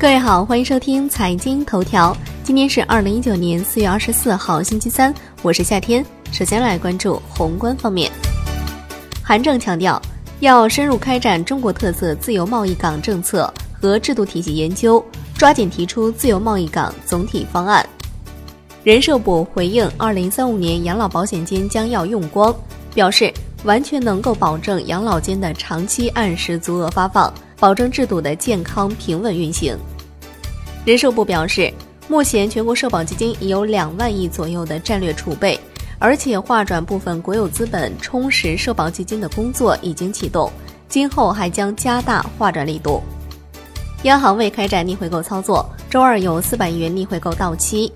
各位好，欢迎收听财经头条。今天是二零一九年四月二十四号，星期三，我是夏天。首先来关注宏观方面，韩正强调要深入开展中国特色自由贸易港政策和制度体系研究，抓紧提出自由贸易港总体方案。人社部回应二零三五年养老保险金将要用光，表示完全能够保证养老金的长期按时足额发放。保证制度的健康平稳运行。人社部表示，目前全国社保基金已有两万亿左右的战略储备，而且划转部分国有资本充实社保基金的工作已经启动，今后还将加大划转力度。央行未开展逆回购操作，周二有四百亿元逆回购到期。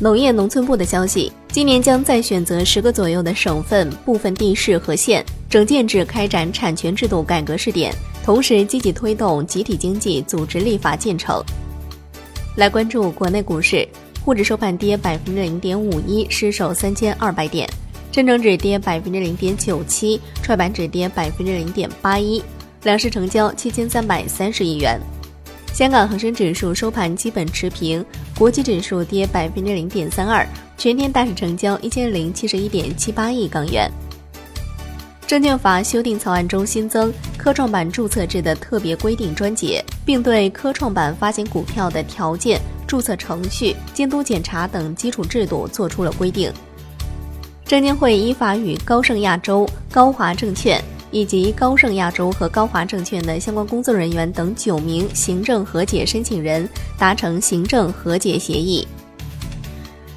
农业农村部的消息，今年将再选择十个左右的省份、部分地市和县，整建制开展产权制度改革试点。同时积极推动集体经济组织立法进程。来关注国内股市，沪指收盘跌百分之零点五一，失守三千二百点；深成指跌百分之零点九七，创业板指跌百分之零点八一。两市成交七千三百三十亿元。香港恒生指数收盘基本持平，国际指数跌百分之零点三二，全天大市成交一千零七十一点七八亿港元。证券法修订草案中新增科创板注册制的特别规定专节，并对科创板发行股票的条件、注册程序、监督检查等基础制度作出了规定。证监会依法与高盛亚洲、高华证券以及高盛亚洲和高华证券的相关工作人员等九名行政和解申请人达成行政和解协议。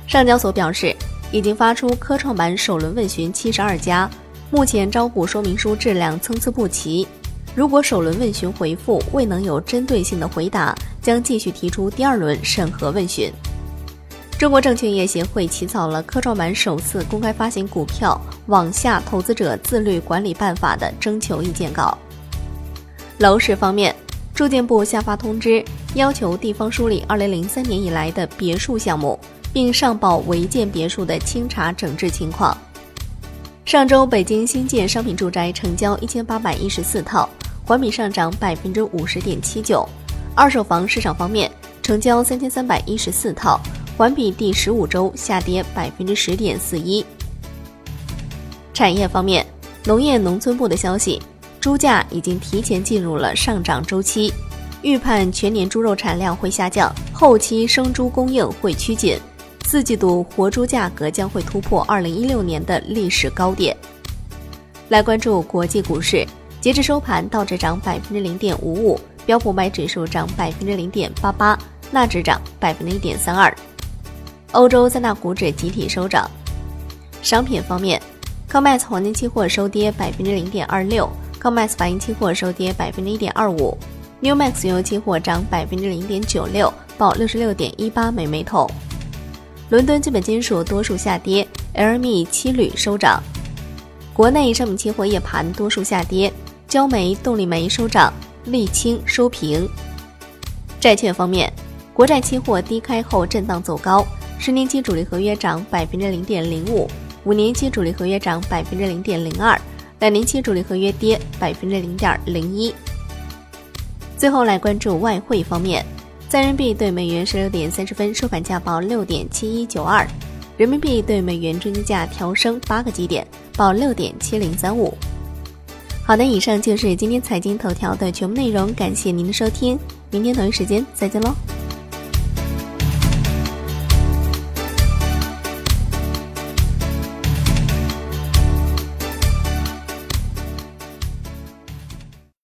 上交所表示，已经发出科创板首轮问询七十二家。目前招股说明书质量参差不齐，如果首轮问询回复未能有针对性的回答，将继续提出第二轮审核问询。中国证券业协会起草了科创板首次公开发行股票网下投资者自律管理办法的征求意见稿。楼市方面，住建部下发通知，要求地方梳理2003年以来的别墅项目，并上报违建别墅的清查整治情况。上周，北京新建商品住宅成交一千八百一十四套，环比上涨百分之五十点七九。二手房市场方面，成交三千三百一十四套，环比第十五周下跌百分之十点四一。产业方面，农业农村部的消息，猪价已经提前进入了上涨周期，预判全年猪肉产量会下降，后期生猪供应会趋紧。四季度活猪价格将会突破二零一六年的历史高点。来关注国际股市，截至收盘，道指涨百分之零点五五，标普百指数涨百分之零点八八，纳指涨百分之一点三二。欧洲三大股指集体收涨。商品方面，COMEX 黄金期货收跌百分之零点二六，COMEX 白银期货收跌百分之一点二五，Newmax 原油期货涨百分之零点九六，报六十六点一八每每桶。伦敦基本金属多数下跌，LME 七铝收涨。国内商品期货夜盘多数下跌，焦煤、动力煤收涨，沥青收平。债券方面，国债期货低开后震荡走高，十年期主力合约涨百分之零点零五，五年期主力合约涨百分之零点零二，两年期主力合约跌百分之零点零一。最后来关注外汇方面。在人民币对美元十六点三十分收盘价报六点七一九二，人民币对美元中间价调升八个基点，报六点七零三五。好的，以上就是今天财经头条的全部内容，感谢您的收听，明天同一时间再见喽。